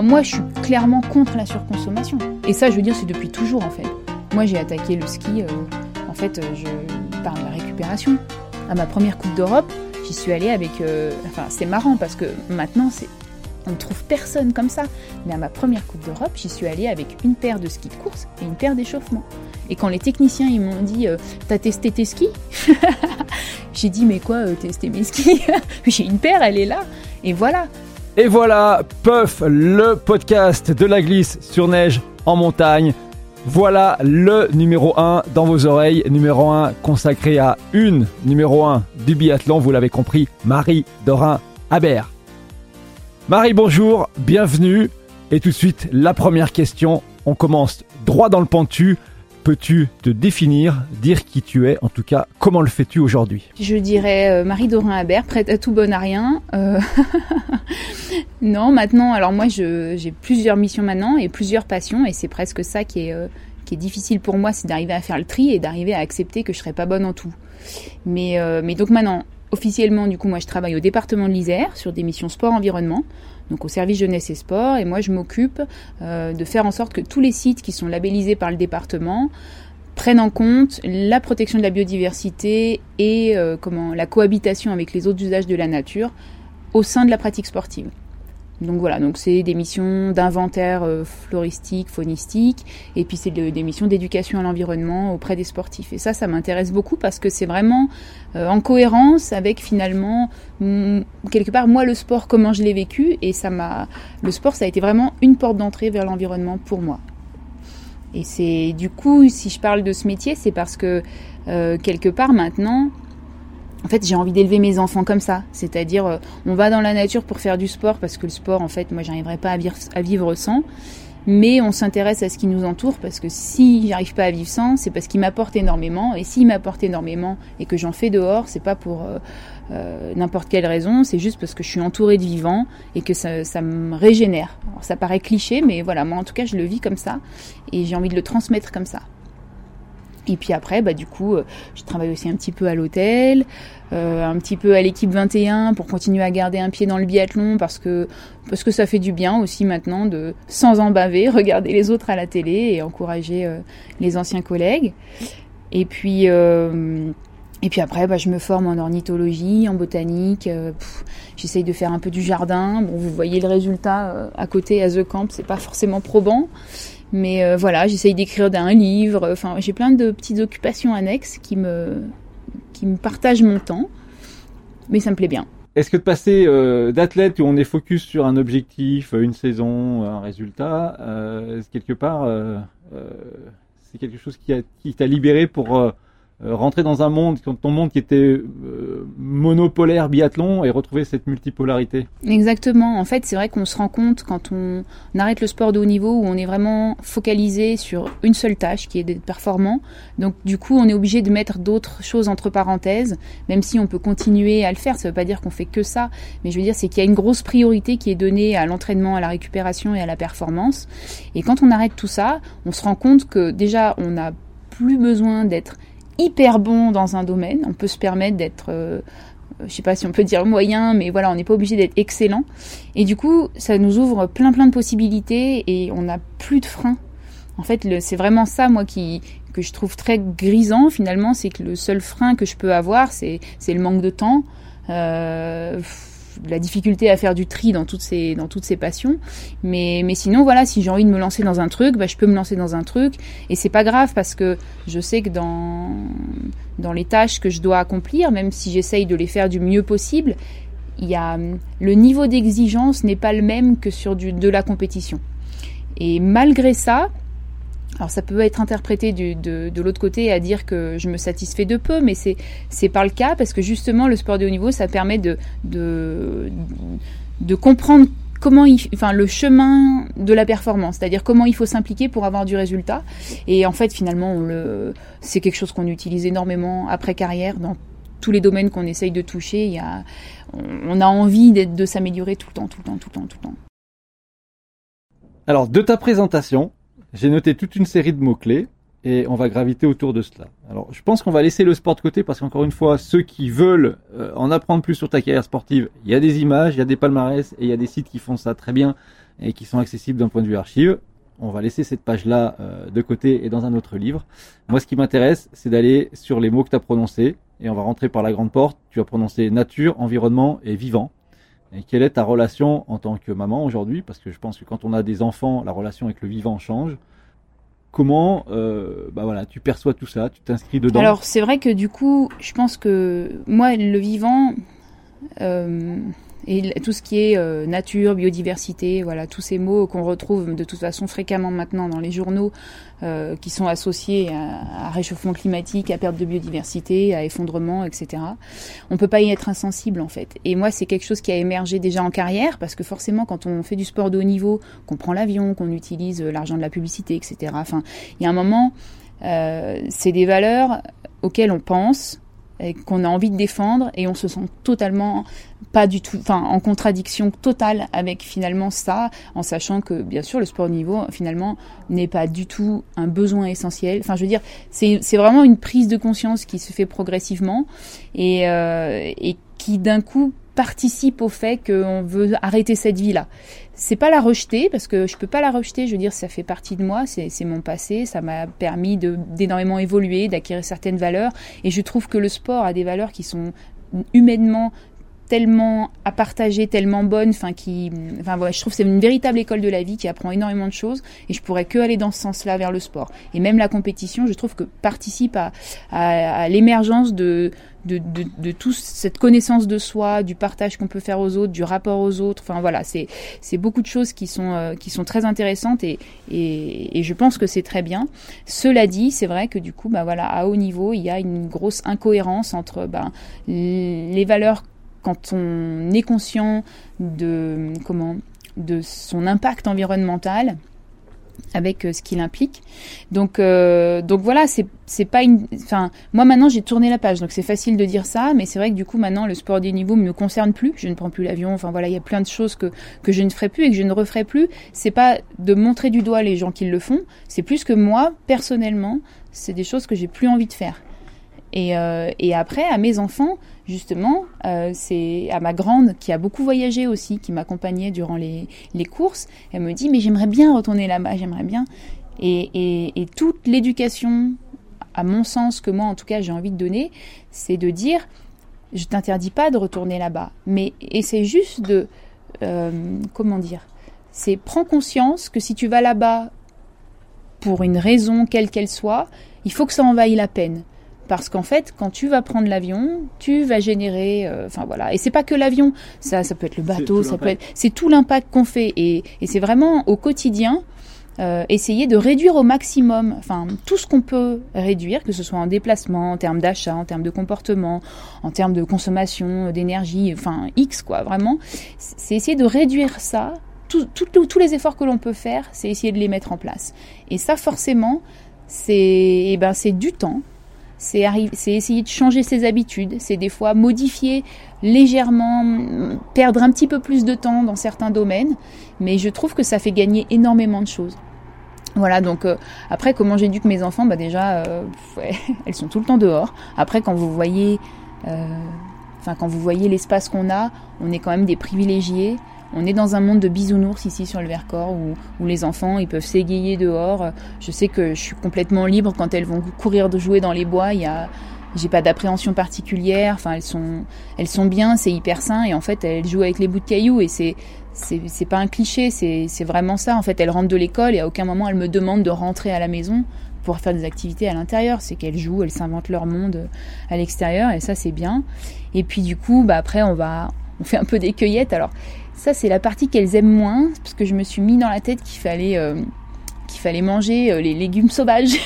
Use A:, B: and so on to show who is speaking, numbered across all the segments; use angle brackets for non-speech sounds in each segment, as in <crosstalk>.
A: moi, moi, je suis clairement contre la surconsommation. Et ça, je veux dire, c'est depuis toujours en fait. Moi, j'ai attaqué le ski, euh, en fait, euh, par la récupération. À ma première Coupe d'Europe, j'y suis allée avec. euh, enfin, c'est marrant parce que maintenant, on ne trouve personne comme ça. Mais à ma première Coupe d'Europe, j'y suis allée avec une paire de skis de course et une paire d'échauffement. Et quand les techniciens ils m'ont dit T'as testé tes skis <laughs> J'ai dit Mais quoi, tester mes skis? <laughs> J'ai une paire, elle est là. Et voilà.
B: Et voilà, Puff, le podcast de la glisse sur neige en montagne. Voilà le numéro 1 dans vos oreilles, numéro 1 consacré à une numéro 1 du biathlon, vous l'avez compris, Marie Dorin Habert. Marie, bonjour, bienvenue. Et tout de suite, la première question, on commence droit dans le pentu. Peux-tu te définir, dire qui tu es, en tout cas, comment le fais-tu aujourd'hui?
A: Je dirais euh, Marie Dorin Habert, prête à tout bon à rien. Euh, <laughs> non, maintenant, alors moi j'ai plusieurs missions maintenant et plusieurs passions et c'est presque ça qui est, euh, qui est difficile pour moi, c'est d'arriver à faire le tri et d'arriver à accepter que je serai pas bonne en tout. Mais, mais donc maintenant, officiellement, du coup, moi je travaille au département de l'Isère sur des missions sport-environnement, donc au service jeunesse et sport, et moi je m'occupe euh, de faire en sorte que tous les sites qui sont labellisés par le département prennent en compte la protection de la biodiversité et euh, la cohabitation avec les autres usages de la nature au sein de la pratique sportive. Donc voilà, donc c'est des missions d'inventaire euh, floristique, faunistique, et puis c'est de- des missions d'éducation à l'environnement auprès des sportifs. Et ça, ça m'intéresse beaucoup parce que c'est vraiment euh, en cohérence avec finalement mm, quelque part moi le sport comment je l'ai vécu et ça m'a le sport ça a été vraiment une porte d'entrée vers l'environnement pour moi. Et c'est du coup, si je parle de ce métier, c'est parce que euh, quelque part maintenant, en fait, j'ai envie d'élever mes enfants comme ça. C'est-à-dire, euh, on va dans la nature pour faire du sport parce que le sport, en fait, moi, j'arriverai pas à vivre, sans. Mais on s'intéresse à ce qui nous entoure parce que si j'arrive pas à vivre sans, c'est parce qu'il m'apporte énormément. Et s'il m'apporte énormément et que j'en fais dehors, c'est pas pour euh, euh, n'importe quelle raison, c'est juste parce que je suis entourée de vivants et que ça, ça me régénère. Alors, ça paraît cliché, mais voilà, moi en tout cas, je le vis comme ça et j'ai envie de le transmettre comme ça. Et puis après, bah, du coup, euh, je travaille aussi un petit peu à l'hôtel, euh, un petit peu à l'équipe 21 pour continuer à garder un pied dans le biathlon parce que, parce que ça fait du bien aussi maintenant de, sans en baver, <laughs> regarder les autres à la télé et encourager euh, les anciens collègues. Et puis, et puis après, bah, je me forme en ornithologie, en botanique. J'essaye de faire un peu du jardin. Bon, vous voyez le résultat à côté à The Camp, c'est pas forcément probant. Mais euh, voilà, j'essaye d'écrire un livre. Enfin, j'ai plein de petites occupations annexes qui me, qui me partagent mon temps. Mais ça me plaît bien.
B: Est-ce que de passer euh, d'athlète où on est focus sur un objectif, une saison, un résultat, euh, quelque part, euh, euh, c'est quelque chose qui qui t'a libéré pour euh, euh, rentrer dans un monde, ton monde qui était euh, monopolaire biathlon et retrouver cette multipolarité
A: Exactement. En fait, c'est vrai qu'on se rend compte quand on, arrête le sport de haut niveau où on est vraiment focalisé sur une seule tâche qui est d'être performant. Donc, du coup, on est obligé de mettre d'autres choses entre parenthèses, même si on peut continuer à le faire. Ça veut pas dire qu'on fait que ça, mais je veux dire, c'est qu'il y a une grosse priorité qui est donnée à l'entraînement, à la récupération et à la performance. Et quand on arrête tout ça, on se rend compte que déjà, on n'a plus besoin d'être hyper bon dans un domaine. On peut se permettre d'être euh, je sais pas si on peut dire moyen, mais voilà, on n'est pas obligé d'être excellent. Et du coup, ça nous ouvre plein plein de possibilités et on n'a plus de frein. En fait, c'est vraiment ça, moi, qui que je trouve très grisant finalement, c'est que le seul frein que je peux avoir, c'est le manque de temps, euh, la difficulté à faire du tri dans toutes ces dans toutes ces passions. Mais mais sinon, voilà, si j'ai envie de me lancer dans un truc, bah, je peux me lancer dans un truc et c'est pas grave parce que je sais que dans dans les tâches que je dois accomplir, même si j'essaye de les faire du mieux possible, il y a, le niveau d'exigence n'est pas le même que sur du, de la compétition. Et malgré ça, alors ça peut être interprété du, de, de l'autre côté à dire que je me satisfais de peu, mais c'est c'est pas le cas parce que justement le sport de haut niveau ça permet de de, de comprendre comment il, enfin le chemin de la performance, c'est-à-dire comment il faut s'impliquer pour avoir du résultat. Et en fait finalement on le c'est quelque chose qu'on utilise énormément après carrière dans tous les domaines qu'on essaye de toucher. Il y a on, a envie de s'améliorer tout le temps, tout le temps, tout le temps, tout le temps.
B: Alors, de ta présentation, j'ai noté toute une série de mots-clés. et on va graviter autour de cela. Alors, je pense qu'on va laisser le sport de côté parce qu'encore une fois, ceux qui veulent euh, en apprendre plus sur ta carrière sportive, il y a des images, il y a des palmarès et il y a des sites qui font ça très bien et qui sont accessibles d'un point de vue archive. On va laisser cette page-là euh, de côté et dans un autre livre. Moi, ce qui m'intéresse, c'est d'aller sur les mots que tu as prononcés et on va rentrer par la grande porte. Tu as prononcé nature, environnement et vivant. Et quelle est ta relation en tant que maman aujourd'hui? Parce que je pense que quand on a des enfants, la relation avec le vivant change. Comment euh, bah voilà, tu perçois tout ça, tu t'inscris dedans?
A: Alors c'est vrai que du coup, je pense que moi, le vivant, euh, et tout ce qui est euh, nature, biodiversité, voilà, tous ces mots qu'on retrouve de toute façon fréquemment maintenant dans les journaux, euh, qui sont associés à, réchauffement climatique, à perte de biodiversité, à effondrement, etc. On peut pas y être insensible en fait. Et moi, c'est quelque chose qui a émergé déjà en carrière, parce que forcément, quand on fait du sport de haut niveau, qu'on prend l'avion, qu'on utilise l'argent de la publicité, etc. Il y a un moment, euh, c'est des valeurs auxquelles on pense qu'on a envie de défendre et on se sent totalement pas du tout, enfin en contradiction totale avec finalement ça, en sachant que bien sûr le sport de niveau finalement n'est pas du tout un besoin essentiel. Enfin je veux dire, c'est vraiment une prise de conscience qui se fait progressivement et, euh, et qui d'un coup participe au fait qu'on veut arrêter cette vie-là c'est pas la rejeter parce que je peux pas la rejeter. Je veux dire, ça fait partie de moi, c'est mon passé, ça m'a permis d'énormément évoluer, d'acquérir certaines valeurs. Et je trouve que le sport a des valeurs qui sont humainement tellement à partager, tellement bonne, enfin qui, enfin voilà, je trouve c'est une véritable école de la vie qui apprend énormément de choses et je pourrais que aller dans ce sens-là vers le sport. Et même la compétition, je trouve que participe à, à, l'émergence de de, de, de toute cette connaissance de soi, du partage qu'on peut faire aux autres, du rapport aux autres. Enfin voilà, c'est c'est beaucoup de choses qui sont euh, qui sont très intéressantes et, et, et je pense que c'est très bien. Cela dit, c'est vrai que du coup, bah voilà, à haut niveau, il y a une grosse incohérence entre bah, les valeurs quand on est conscient de comment de son impact environnemental avec euh, ce qu'il implique. Donc euh, donc voilà, c'est pas une enfin moi maintenant j'ai tourné la page donc c'est facile de dire ça mais c'est vrai que du coup maintenant le sport des niveaux me concerne plus, je ne prends plus l'avion, enfin voilà, il y a plein de choses que que je ne ferai plus et que je ne referai plus. C'est pas de montrer du doigt les gens qui le font, c'est plus que moi personnellement, c'est des choses que j'ai plus envie de faire. Et, euh, et après, à mes enfants, justement, euh, c'est à ma grande qui a beaucoup voyagé aussi, qui m'accompagnait durant les, courses. Elle me dit, mais j'aimerais bien retourner là-bas, j'aimerais bien. Et, toute l'éducation, à mon sens, que moi en tout cas j'ai envie de donner, c'est de dire, je t'interdis pas de retourner là-bas, mais c'est juste de, euh, comment dire, c'est prends conscience que si tu vas là-bas pour une raison quelle qu'elle soit, il faut que ça en vaille la peine parce qu'en fait, quand tu vas prendre l'avion, tu vas générer, euh, enfin voilà, et c'est pas que l'avion, ça, ça peut être le bateau, ça peut être, c'est tout l'impact qu'on fait, et, et c'est vraiment au quotidien. Euh, essayer de réduire au maximum, enfin tout ce qu'on peut réduire, que ce soit en déplacement, en termes d'achat, en termes de comportement, en termes de consommation d'énergie, enfin X quoi, vraiment, c'est essayer de réduire ça. tous les efforts que l'on peut faire, c'est essayer de les mettre en place. Et ça forcément, c'est eh ben c'est du temps, c'est essayer de changer ses habitudes, c'est des fois modifier légèrement, perdre un petit peu plus de temps dans certains domaines, mais je trouve que ça fait gagner énormément de choses. Voilà, donc euh, après comment j'éduque mes enfants, bah déjà, euh, <laughs> elles sont tout le temps dehors. Après, quand vous voyez, euh, enfin quand vous voyez l'espace qu'on a, on est quand même des privilégiés. On est dans un monde de bisounours ici sur le Vercors où, où les enfants ils peuvent s'égayer dehors. Je sais que je suis complètement libre quand elles vont courir de jouer dans les bois. Il y a, j'ai pas d'appréhension particulière. Enfin, elles sont, elles sont bien, c'est hyper sain et en fait elles jouent avec les bouts de cailloux et c'est, c'est, pas un cliché, c'est, c'est vraiment ça. En fait, elles rentrent de l'école et à aucun moment elles me demandent de rentrer à la maison pour faire des activités à l'intérieur. C'est qu'elles jouent, elles s'inventent leur monde à l'extérieur et ça c'est bien. Et puis du coup, bah après on va, on fait un peu des cueillettes. Alors ça, c'est la partie qu'elles aiment moins, parce que je me suis mis dans la tête qu'il fallait, euh, qu'il fallait manger euh, les légumes sauvages.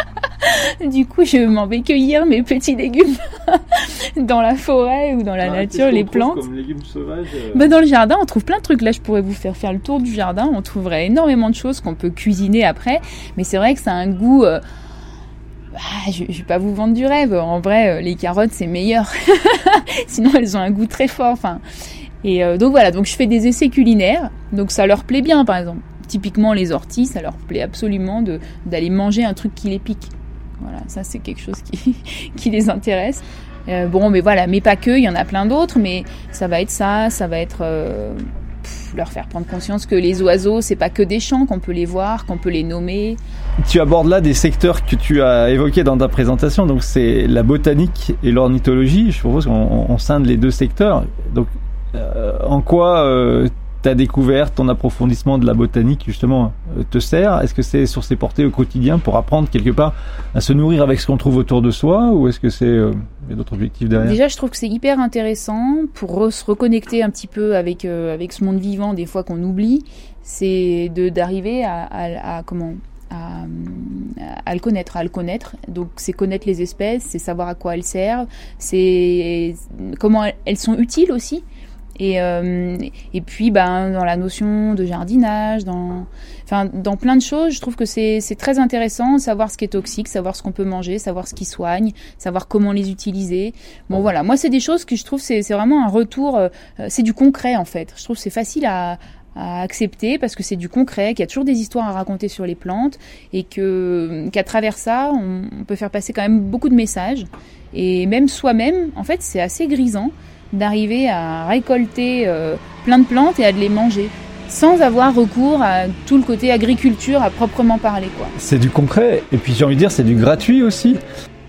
A: <laughs> du coup, je m'en vais cueillir mes petits légumes <laughs> dans la forêt ou dans la nature, les plantes.
B: Comme légumes sauvages euh
A: bah, Dans le jardin, on trouve plein de trucs. Là, je pourrais vous faire faire le tour du jardin. On trouverait énormément de choses qu'on peut cuisiner après. Mais c'est vrai que ça a un goût... Bah, je, je vais pas vous vendre du rêve. En vrai, les carottes, c'est meilleur. <laughs> Sinon, elles ont un goût très fort. Enfin, et euh, donc voilà, donc je fais des essais culinaires, donc ça leur plaît bien par exemple. typiquement les orties, ça leur plaît absolument d'aller manger un truc qui les pique. Voilà, ça c'est quelque chose qui, <laughs> qui les intéresse. Euh, bon, mais voilà, mais pas que, il y en a plein d'autres, mais ça va être ça, ça va être euh, leur faire prendre conscience que les oiseaux, c'est pas que des champs, qu'on peut les voir, qu'on peut les nommer.
B: Tu abordes là des secteurs que tu as évoqués dans ta présentation, donc c'est la botanique et l'ornithologie. Je propose qu'on scinde les deux secteurs. Donc, en quoi ta découverte, ton approfondissement de la botanique justement euh, te sert? Est-ce que c'est sur ses portées au quotidien pour apprendre quelque part à se nourrir avec ce qu'on trouve autour de soi ou est-ce que c'est euh, d'autres objectifs derrière?
A: Déjà, je trouve que c'est hyper intéressant pour se reconnecter un petit peu avec euh, avec ce monde vivant des fois qu'on oublie, c'est de d'arriver à, à, comment à, à, le connaître, à le connaître. Donc c'est connaître les espèces, c'est savoir à quoi elles servent, c'est comment elles sont utiles aussi. Et, euh, et puis, ben, dans la notion de jardinage, dans, enfin, dans plein de choses, je trouve que c'est très intéressant savoir ce qui est toxique, savoir ce qu'on peut manger, savoir ce qui soigne, savoir comment les utiliser. Bon, voilà, moi, c'est des choses que je trouve c'est vraiment un retour, euh, c'est du concret en fait. Je trouve c'est facile à, à accepter parce que c'est du concret, qu'il y a toujours des histoires à raconter sur les plantes et que qu'à travers ça, on peut faire passer quand même beaucoup de messages. Et même soi-même, en fait, c'est assez grisant d'arriver à récolter euh, plein de plantes et à les manger sans avoir recours à tout le côté agriculture à proprement parler quoi.
B: C'est du concret et puis j'ai envie de dire c'est du gratuit aussi.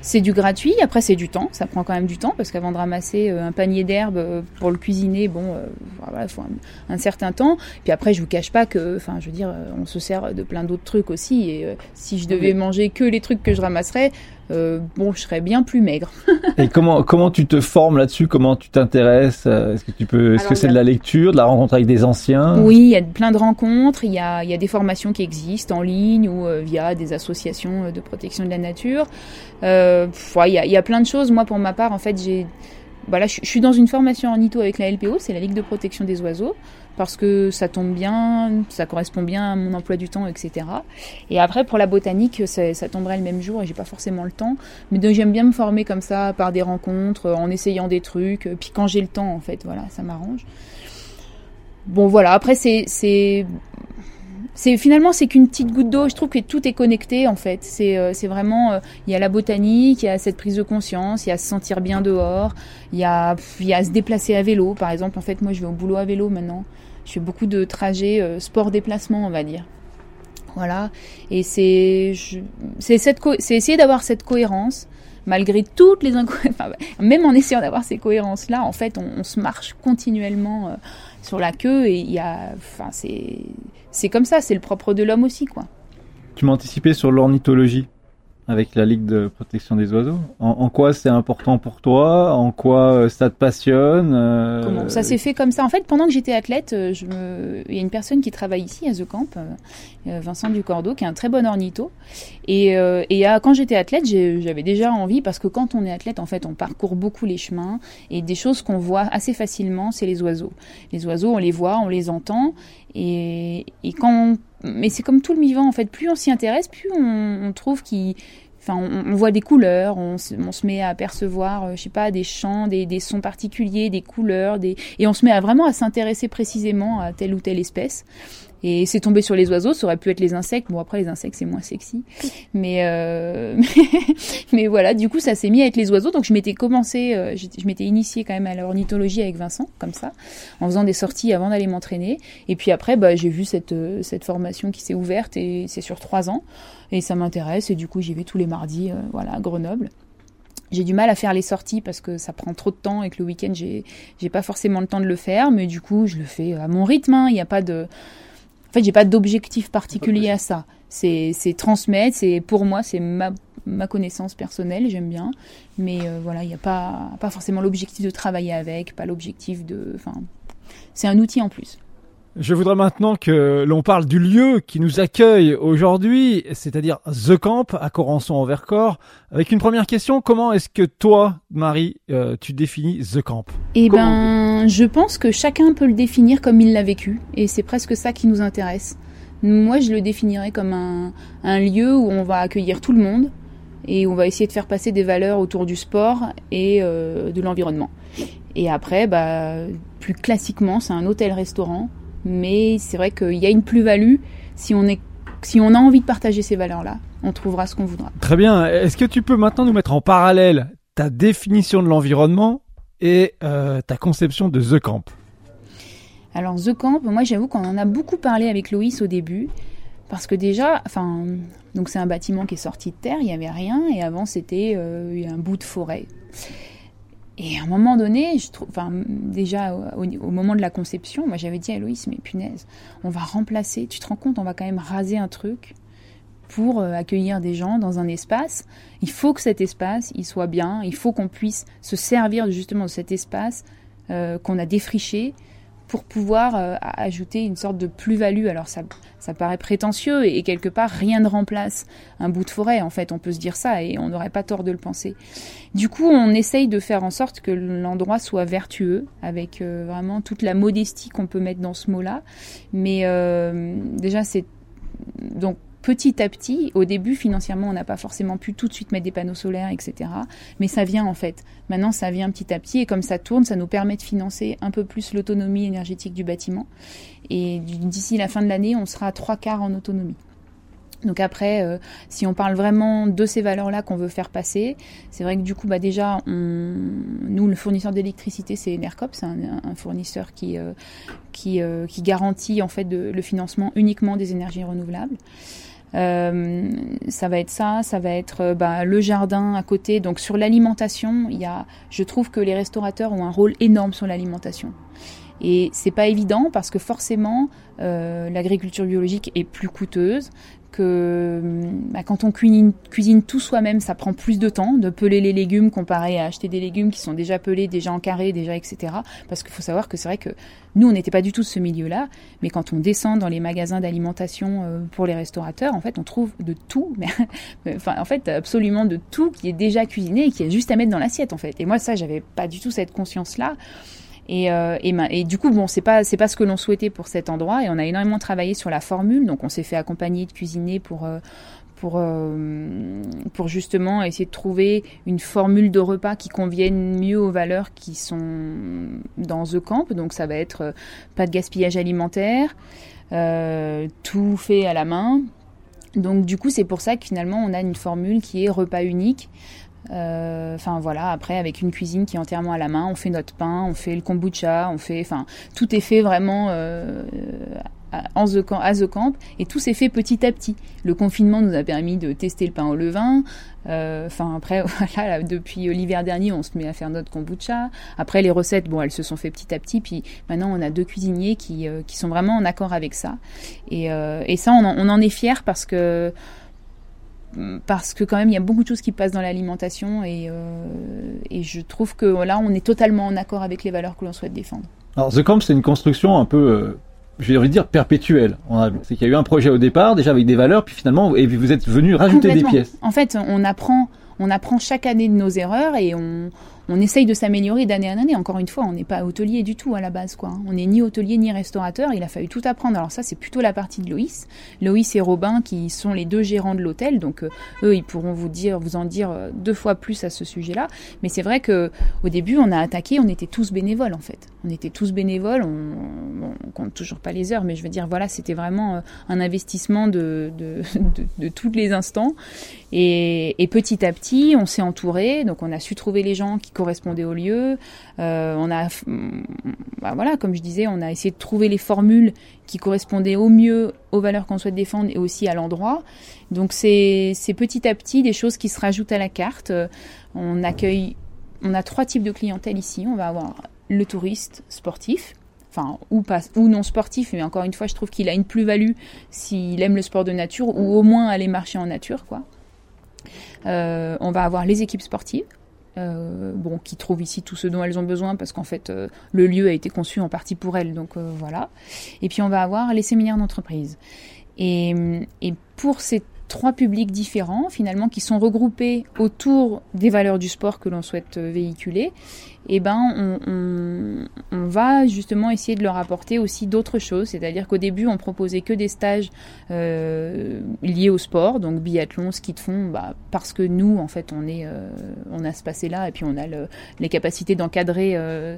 A: C'est du gratuit, après c'est du temps, ça prend quand même du temps parce qu'avant de ramasser euh, un panier d'herbes euh, pour le cuisiner, bon, voilà, il faut un, certain temps. Puis après, je vous cache pas que, enfin, je veux dire, on se sert de plein d'autres trucs aussi. Et si je devais manger que les trucs que je ramasserais, euh, bon, je serais bien plus maigre. <laughs>
B: et comment comment tu te formes là-dessus? Comment tu t'intéresses? Euh, Est-ce que tu peux Est-ce que c'est de la lecture, de la rencontre avec des anciens?
A: Oui, il y a plein de rencontres. Il y a il y a des formations qui existent en ligne ou euh, via des associations de protection de la nature. Euh, il y a il y a plein de choses. Moi, pour ma part, en fait, j'ai voilà, je, je, suis dans une formation en ITO avec la LPO, c'est la Ligue de protection des oiseaux parce que ça tombe bien, ça correspond bien à mon emploi du temps, etc. Et après, pour la botanique, ça, tomberait le même jour et j'ai pas forcément le temps. Mais donc j'aime bien me former comme ça, par des rencontres, en essayant des trucs. Puis quand j'ai le temps, en fait, voilà, ça m'arrange. Bon, voilà. Après, c'est, finalement c'est qu'une petite goutte d'eau. Je trouve que tout est connecté en fait. C'est euh, vraiment euh, il y a la botanique, il y a cette prise de conscience, il y a se sentir bien dehors, il y a il y a se déplacer à vélo par exemple. En fait, moi je vais au boulot à vélo maintenant. Je fais beaucoup de trajets euh, sport déplacement, on va dire. Voilà. Et c'est essayer d'avoir cette cohérence malgré toutes les incohérences, <laughs> même en essayant d'avoir ces cohérences là, en fait, on, se marche continuellement euh, sur la queue et il y a enfin c'est c'est comme ça, c'est le propre de l'homme aussi quoi.
B: Tu m'as anticipé sur l'ornithologie avec la Ligue de protection des oiseaux. En, quoi c'est important pour toi? En quoi euh, ça te passionne euh,
A: Comment Ça s'est fait comme ça? En fait, pendant que j'étais athlète, euh, il y a une personne qui travaille ici à The Camp, Vincent Ducordeau, qui est un très bon ornitho. Et, quand j'étais athlète, j'avais déjà envie, parce que quand on est athlète, en fait, on parcourt beaucoup les chemins. Et des choses qu'on voit assez facilement, c'est les oiseaux. Les oiseaux, on les voit, on les entend. Et, et quand mais c'est comme tout le vivant en fait. Plus on s'y intéresse, plus on, trouve qu'il Enfin, on, voit des couleurs, on se, met à percevoir, euh, je sais pas, des chants, des, sons particuliers, des couleurs, et on se met à vraiment à s'intéresser précisément à telle ou telle espèce. Et c'est tombé sur les oiseaux, ça aurait pu être les insectes. Bon après les insectes c'est moins sexy, <laughs> mais euh... <laughs> mais voilà. Du coup ça s'est mis à être les oiseaux. Donc je m'étais commencé, euh, je, m'étais initiée quand même à l'ornithologie avec Vincent, comme ça, en faisant des sorties avant d'aller m'entraîner. Et puis après bah, j'ai vu cette euh, cette formation qui s'est ouverte et c'est sur trois ans et ça m'intéresse et du coup j'y vais tous les mardis, euh, voilà à Grenoble. J'ai du mal à faire les sorties parce que ça prend trop de temps et que le week-end j'ai j'ai pas forcément le temps de le faire, mais du coup je le fais à mon rythme. Hein. Il n'y a pas de en fait, j'ai pas d'objectif particulier à ça. C'est, transmettre, c'est pour moi, c'est ma, ma connaissance personnelle, j'aime bien. Mais euh, voilà, il n'y a pas, pas forcément l'objectif de travailler avec, pas l'objectif de. Enfin, c'est un outil en plus.
B: Je voudrais maintenant que l'on parle du lieu qui nous accueille aujourd'hui, c'est-à-dire The Camp à Corançon en Vercors. Avec une première question, comment est-ce que toi, Marie, euh, tu définis The Camp?
A: Eh ben, je pense que chacun peut le définir comme il l'a vécu, et c'est presque ça qui nous intéresse. Moi, je le définirais comme un, un lieu où on va accueillir tout le monde et on va essayer de faire passer des valeurs autour du sport et euh, de l'environnement. Et après, bah, plus classiquement, c'est un hôtel-restaurant mais c'est vrai qu'il y a une plus-value si on est si on a envie de partager ces valeurs-là, on trouvera ce qu'on voudra.
B: Très bien. Est-ce que tu peux maintenant nous mettre en parallèle ta définition de l'environnement et euh, ta conception de The Camp?
A: Alors The Camp, moi j'avoue qu'on en a beaucoup parlé avec Loïs au début. Parce que déjà, enfin, donc c'est un bâtiment qui est sorti de terre, il n'y avait rien, et avant c'était euh, un bout de forêt. Et à un moment donné, je trouve, enfin, déjà au, moment de la conception, moi j'avais dit à Loïs, mais punaise, on va remplacer, tu te rends compte, on va quand même raser un truc pour euh, accueillir des gens dans un espace. Il faut que cet espace, il soit bien, il faut qu'on puisse se servir justement de cet espace euh, qu'on a défriché pour pouvoir euh, ajouter une sorte de plus-value. Alors ça, ça paraît prétentieux et, quelque part rien ne remplace un bout de forêt. En fait, on peut se dire ça et on n'aurait pas tort de le penser. Du coup, on essaye de faire en sorte que l'endroit soit vertueux avec euh, vraiment toute la modestie qu'on peut mettre dans ce mot-là. Mais euh, déjà, c'est donc petit à petit, au début, financièrement, on n'a pas forcément pu tout de suite mettre des panneaux solaires, etc. Mais ça vient en fait. Maintenant, ça vient petit à petit et comme ça tourne, ça nous permet de financer un peu plus l'autonomie énergétique du bâtiment. Et d'ici la fin de l'année, on sera à trois quarts en autonomie. Donc après, euh, si on parle vraiment de ces valeurs-là qu'on veut faire passer, c'est vrai que du coup, bah déjà, nous, le fournisseur d'électricité, c'est Enercop, c'est un, fournisseur qui euh, euh, qui garantit en fait le financement uniquement des énergies renouvelables. Euh, ça va être ça, ça va être euh, bah, le jardin à côté. Donc sur l'alimentation, je trouve que les restaurateurs ont un rôle énorme sur l'alimentation. Et c'est pas évident parce que forcément, euh, l'agriculture biologique est plus coûteuse, bah, quand on cuisine, tout soi-même, ça prend plus de temps de peler les légumes comparé à acheter des légumes qui sont déjà pelés, déjà en carré, déjà etc. Parce qu'il faut savoir que c'est vrai que nous, on n'était pas du tout de ce milieu-là, mais quand on descend dans les magasins d'alimentation euh, pour les restaurateurs, en fait, on trouve de tout, <laughs> enfin, en fait, absolument de tout qui est déjà cuisiné et qui est juste à mettre dans l'assiette, en fait. Et moi, ça, j'avais pas du tout cette conscience-là. Et, euh, et, du coup, bon, c'est pas c'est pas ce que l'on souhaitait pour cet endroit. Et on a énormément travaillé sur la formule. Donc, on s'est fait accompagner de cuisiner pour euh, pour euh, pour justement essayer de trouver une formule de repas qui convienne mieux aux valeurs qui sont dans The Camp. Donc, ça va être pas de gaspillage alimentaire, tout fait à la main. Donc, du coup, c'est pour ça que finalement, on a une formule qui est repas unique. Euh, enfin voilà, après avec une cuisine qui est entièrement à la main, on fait notre pain, on fait le kombucha, on fait, enfin tout est fait vraiment euh, en the camp, à The Camp et tout s'est fait petit à petit. Le confinement nous a permis de tester le pain au levain. Euh, enfin après <laughs> voilà, depuis l'hiver dernier on se met à faire notre kombucha. Après les recettes bon elles se sont fait petit à petit puis maintenant on a deux cuisiniers qui, qui sont vraiment en accord avec ça et, et ça on en, on en est fier parce que parce que quand même il y a beaucoup de choses qui passent dans l'alimentation et, euh, et je trouve que là on est totalement en accord avec les valeurs que l'on souhaite défendre.
B: Alors The Camp c'est une construction un peu, euh, je vais dire perpétuelle. C'est qu'il y a eu un projet au départ déjà avec des valeurs puis finalement et vous êtes venu rajouter des pièces.
A: En fait on apprend on apprend chaque année de nos erreurs et on, on essaye de s'améliorer d'année en année. Encore une fois, on n'est pas hôtelier du tout à la base, quoi. On n'est ni hôtelier ni restaurateur. Il a fallu tout apprendre. Alors ça, c'est plutôt la partie de Loïs. Loïs et Robin, qui sont les deux gérants de l'hôtel, donc euh, eux, ils pourront vous dire, vous en dire euh, deux fois plus à ce sujet-là. Mais c'est vrai que au début, on a attaqué, on était tous bénévoles en fait. On était tous bénévoles. On, on compte toujours pas les heures, mais je veux dire, voilà, c'était vraiment euh, un investissement de, de, <laughs> de, de tous les instants. Et, et petit à petit, on s'est entouré. Donc on a su trouver les gens qui correspondait au lieu. Euh, on a, bah voilà, comme je disais, on a essayé de trouver les formules qui correspondaient au mieux aux valeurs qu'on souhaite défendre et aussi à l'endroit. Donc c'est petit à petit des choses qui se rajoutent à la carte. On accueille, on a trois types de clientèle ici. On va avoir le touriste sportif, enfin ou non sportif mais encore une fois je trouve qu'il a une plus-value s'il aime le sport de nature ou au moins aller marcher en nature euh, on va avoir les équipes sportives euh, bon, qui trouvent ici tout ce dont elles ont besoin parce qu'en fait euh, le lieu a été conçu en partie pour elles, donc euh, voilà. Et puis on va avoir les séminaires d'entreprise. Et, et, pour ces trois publics différents finalement qui sont regroupés autour des valeurs du sport que l'on souhaite véhiculer eh ben, on, va justement essayer de leur apporter aussi d'autres choses. C'est-à-dire qu'au début, on proposait que des stages euh, liés au sport, donc biathlon, ski de fond, bah, parce que nous, en fait, on est, euh, on a ce passé-là et puis on a le, les capacités d'encadrer, euh,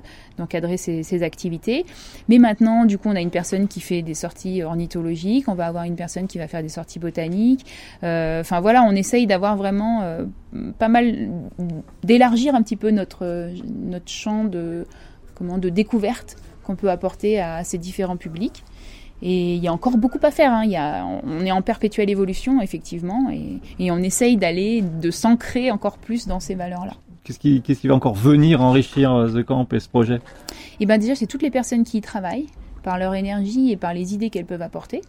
A: ces, activités. Mais maintenant, du coup, on a une personne qui fait des sorties ornithologiques, on va avoir une personne qui va faire des sorties botaniques. Enfin voilà, on essaye d'avoir vraiment pas mal d'élargir un petit peu notre champ de comment de découverte qu'on peut apporter à ces différents publics. Et il y a encore beaucoup à faire. Hein. Il y a, on est en perpétuelle évolution, effectivement, et, et on essaye d'aller, de s'ancrer encore plus dans ces valeurs-là.
B: Qu'est-ce qui, qu'est-ce qui va encore venir enrichir euh, The Camp et ce projet?
A: Eh ben déjà, c'est toutes les personnes qui y travaillent, par leur énergie et par les idées qu'elles peuvent apporter.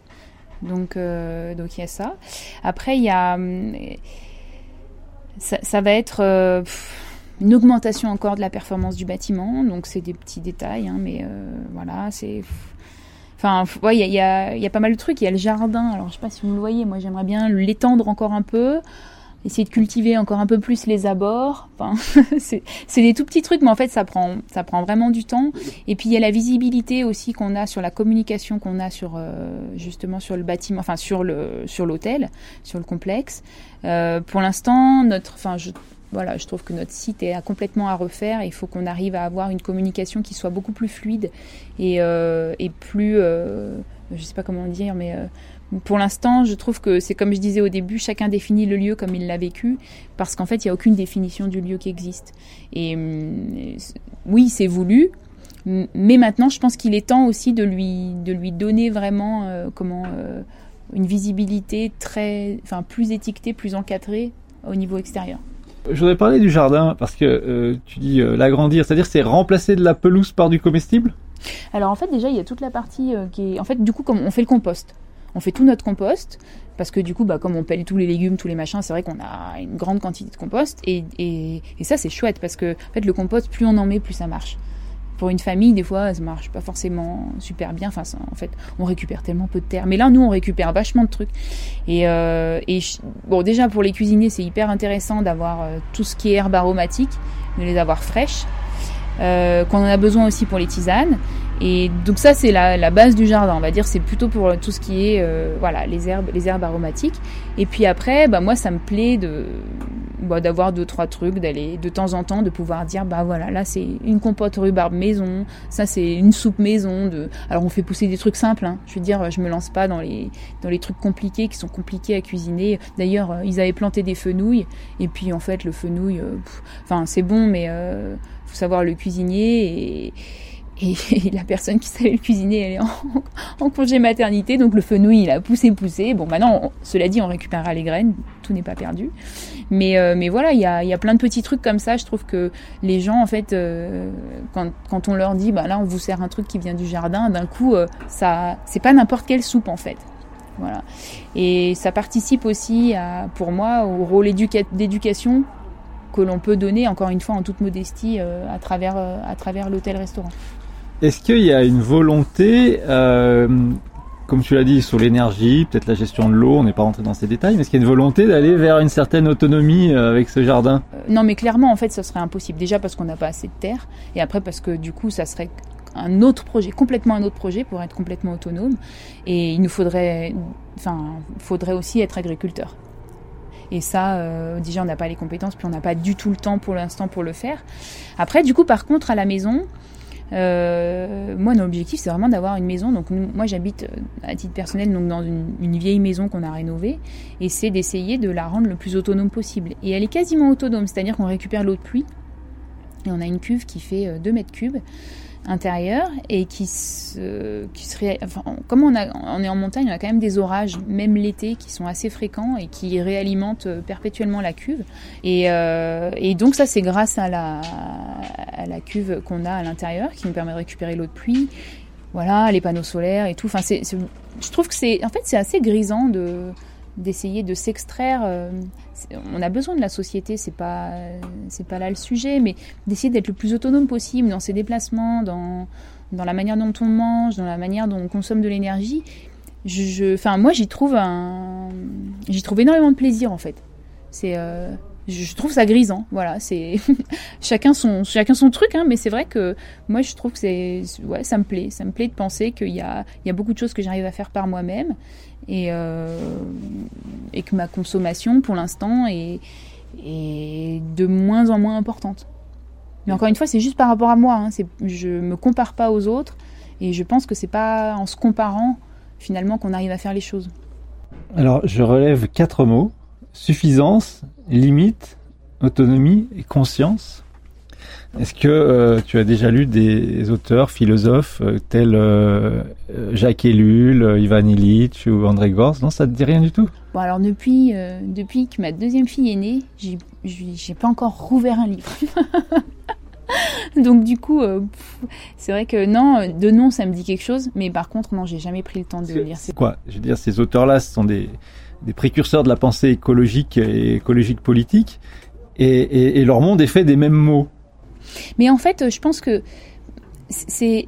A: Donc, euh, donc il y a ça. Après, il y a, hum, ça, ça va être. Euh, une augmentation encore de la performance du bâtiment. Donc c'est des petits détails, hein, mais euh, voilà, c'est. Enfin, il y, a, y, a, y, a, pas mal de trucs. Il y a le jardin. Alors je sais pas si vous le voyez. Moi j'aimerais bien l'étendre encore un peu. Essayer de cultiver encore un peu plus les abords. Enfin, <laughs> c'est des tout petits trucs, mais en fait ça prend ça prend vraiment du temps. Et puis il y a la visibilité aussi qu'on a sur la communication qu'on a sur euh, justement sur le bâtiment, enfin sur le sur l'hôtel, sur le complexe. Euh, pour l'instant, notre, enfin je voilà, je trouve que notre site est complètement à refaire. Il faut qu'on arrive à avoir une communication qui soit beaucoup plus fluide et, euh, plus, euh, je sais pas comment dire, mais euh, pour l'instant, je trouve que c'est comme je disais au début, chacun définit le lieu comme il l'a vécu, parce qu'en fait, il n'y a aucune définition du lieu qui existe. Et euh, oui, c'est voulu, mais maintenant, je pense qu'il est temps aussi de lui, de lui donner vraiment euh, comment une visibilité très, plus étiquetée, plus encadrée au niveau extérieur.
B: Je voudrais parler du jardin parce que euh, tu dis euh, l'agrandir, c'est-à-dire c'est remplacer de la pelouse par du comestible?
A: Alors en fait déjà il y a toute la partie euh, qui est... En fait du coup comme on fait le compost, on fait tout notre compost parce que du coup bah, comme on pèle tous les légumes, tous les machins, c'est vrai qu'on a une grande quantité de compost et, et, et ça c'est chouette parce que en fait le compost plus on en met plus ça marche pour une famille, des fois, ça marche pas forcément super bien. Enfin, ça, en fait, on récupère tellement peu de terre. Mais là, nous, on récupère vachement de trucs. Et, euh, et bon, déjà pour les cuisiniers, c'est hyper intéressant d'avoir euh, tout ce qui est herbes aromatiques, de les avoir fraîches. Euh, qu'on en a besoin aussi pour les tisanes. Et donc ça c'est la, la, base du jardin, on va dire c'est plutôt pour tout ce qui est euh, voilà les herbes les herbes aromatiques. Et puis après bah moi ça me plaît de bah, d'avoir deux trois trucs, d'aller de temps en temps de pouvoir dire bah voilà là c'est une compote rhubarbe maison, ça c'est une soupe maison. De alors on fait pousser des trucs simples. Hein. Je veux dire je me lance pas dans les dans les trucs compliqués qui sont compliqués à cuisiner. D'ailleurs euh, ils avaient planté des fenouilles et puis en fait le fenouil, enfin euh, c'est bon mais euh, faut savoir le cuisinier et <laughs> la personne qui savait le cuisiner, est <laughs> en, congé maternité, donc le fenouil, il a poussé, poussé. Bon, maintenant, cela dit, on récupérera les graines, tout n'est pas perdu. Mais, euh, voilà, il y a, plein de petits trucs comme ça. Je trouve que les gens, en fait, euh, quand, on leur dit, bah là, on vous sert un truc qui vient du jardin, d'un coup, euh, ça, c'est pas n'importe quelle soupe, en fait. Voilà. Et ça participe aussi, pour moi, au rôle d'éducation que l'on peut donner, encore une fois, en toute modestie, à travers, à travers l'hôtel-restaurant.
B: Est-ce qu'il y a une volonté, euh, comme tu l'as dit, sur l'énergie, peut-être la gestion de l'eau, on n'est pas rentré dans ces détails, mais est-ce qu'il y a une volonté d'aller vers une certaine autonomie euh, avec ce jardin?
A: Euh, Non, mais clairement, en fait, ça serait impossible. Déjà parce qu'on n'a pas assez de terre, et après parce que du coup, ça serait un autre projet, complètement un autre projet pour être complètement autonome. Et il nous faudrait, enfin, faudrait aussi être agriculteur. Et ça, euh, déjà, on n'a pas les compétences, puis on n'a pas du tout le temps pour l'instant pour le faire. Après, du coup, par contre, à la maison, euh, moi, mon objectif, c'est vraiment d'avoir une maison. Donc, moi, j'habite euh, à titre personnel donc dans une, une vieille maison qu'on a rénovée, et c'est d'essayer de la rendre le plus autonome possible. Et elle est quasiment autonome, c'est-à-dire qu'on récupère l'eau de pluie, et on a une cuve qui fait 2 mètres cubes intérieur et qui se, qui serait, enfin, comme on, a, on est en montagne, on a quand même des orages, même l'été, qui sont assez fréquents et qui réalimentent perpétuellement la cuve. Et, euh, et donc ça, c'est grâce à la, à la cuve qu'on a à l'intérieur qui nous permet de récupérer l'eau de pluie. Voilà, les panneaux solaires et tout. Enfin, c'est, je trouve que c'est, en fait, assez grisant de d'essayer de s'extraire. On a besoin de la société, c'est pas c'est pas là le sujet, mais d'essayer d'être le plus autonome possible dans ses déplacements, dans dans la manière dont on mange, dans la manière dont on consomme de l'énergie. je, moi, j'y trouve un, j'y trouve énormément de plaisir en fait. C'est, euh, je trouve ça grisant. Voilà, c'est <laughs> chacun son, chacun son truc, hein, mais c'est vrai que moi, je trouve que c'est, ouais, ça me plaît, ça me plaît de penser qu'il y a, il y a beaucoup de choses que j'arrive à faire par moi-même et euh, et que ma consommation, pour l'instant, est, est de moins en moins importante. Mais encore une fois, c'est juste par rapport à moi. Hein. C'est, je me compare pas aux autres et je pense que c'est pas en se comparant finalement qu'on arrive à faire les choses.
B: Alors, je relève quatre mots suffisance, limite, autonomie et conscience. Est-ce que euh, tu as déjà lu des auteurs, philosophes euh, tels euh, Jacques Ellul, Ivan Illich ou André Gorz? Non, ça te dit rien du tout?
A: Bon, alors depuis, depuis que ma deuxième fille est née, j'ai pas encore rouvert un livre. <laughs> Donc du coup, c'est vrai que non, de nom ça me dit quelque chose, mais par contre non, j'ai jamais pris le temps de lire.
B: C'est quoi? Je veux dire, ces auteurs-là, ce sont des, des précurseurs de la pensée écologique et écologique politique, et, leur monde est fait des mêmes mots.
A: Mais en fait, je pense que c'est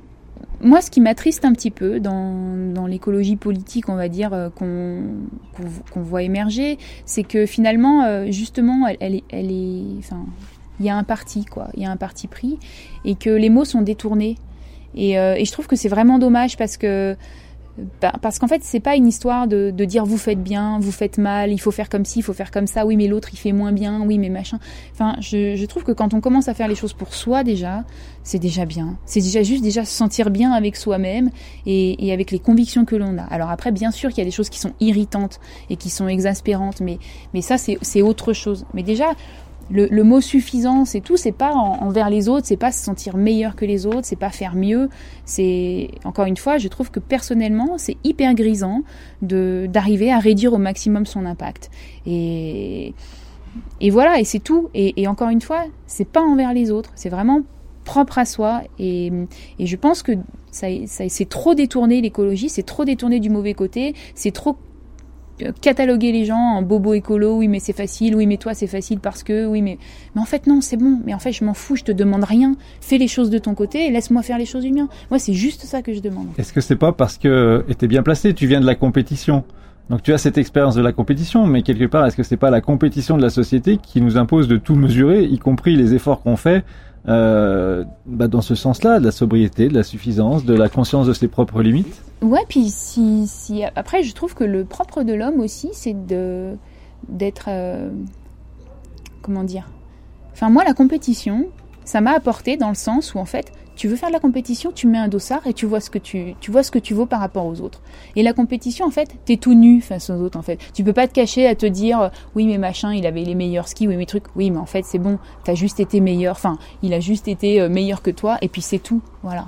A: moi, ce qui m'attriste un petit peu dans, l'écologie politique, on va dire, euh, qu'on voit émerger, c'est que finalement, euh, justement, elle, est, il y a un parti, quoi. Il y a un parti pris et que les mots sont détournés. Et, euh, je trouve que c'est vraiment dommage parce que parce qu'en fait c'est pas une histoire de, dire vous faites bien, vous faites mal, il faut faire comme ci, il faut faire comme ça. Oui, mais l'autre il fait moins bien. Oui, mais machin. Enfin, je, je trouve que quand on commence à faire les choses pour soi déjà, c'est déjà bien. C'est déjà juste déjà se sentir bien avec soi-même et, et avec les convictions que l'on a. Alors après, bien sûr qu'il y a des choses qui sont irritantes et qui sont exaspérantes, mais mais ça c'est autre chose. Mais déjà le, mot suffisance et tout, c'est pas envers les autres, c'est pas se sentir meilleur que les autres, c'est pas faire mieux. C'est encore une fois, je trouve que personnellement, c'est hyper grisant de d'arriver à réduire au maximum son impact. Et voilà, et c'est tout. Et, encore une fois, c'est pas envers les autres, c'est vraiment propre à soi. Et, et je pense que ça, ça c'est trop détourné l'écologie, c'est trop détourné du mauvais côté, c'est trop cataloguer les gens en bobo écolo, oui mais c'est facile, oui mais toi c'est facile parce que, oui mais... Mais en fait non, c'est bon, mais en fait je m'en fous, je te demande rien, fais les choses de ton côté et laisse-moi faire les choses du mien. Moi c'est juste ça que je demande.
B: Est-ce que c'est pas parce que t'es bien placé, tu viens de la compétition? Donc tu as cette expérience de la compétition, mais quelque part, est-ce que c'est pas la compétition de la société qui nous impose de tout mesurer, y compris les efforts qu'on fait euh, bah dans ce sens-là, de la sobriété, de la suffisance, de la conscience de ses propres limites.
A: Ouais, puis si, si après, je trouve que le propre de l'homme aussi, c'est de d'être euh, comment dire? Enfin, moi, la compétition, ça m'a apporté dans le sens où en fait, tu veux faire de la compétition, tu mets un dossard et tu vois ce que tu, tu vois ce que tu vaux par rapport aux autres. Et la compétition, en fait, t'es tout nu face aux autres, en fait. Tu peux pas te cacher à te dire, oui, mais machin, il avait les meilleurs skis, oui, mes trucs. Oui, mais en fait, c'est bon, t'as juste été meilleur. Enfin, il a juste été euh, meilleur que toi, et puis c'est tout. Voilà.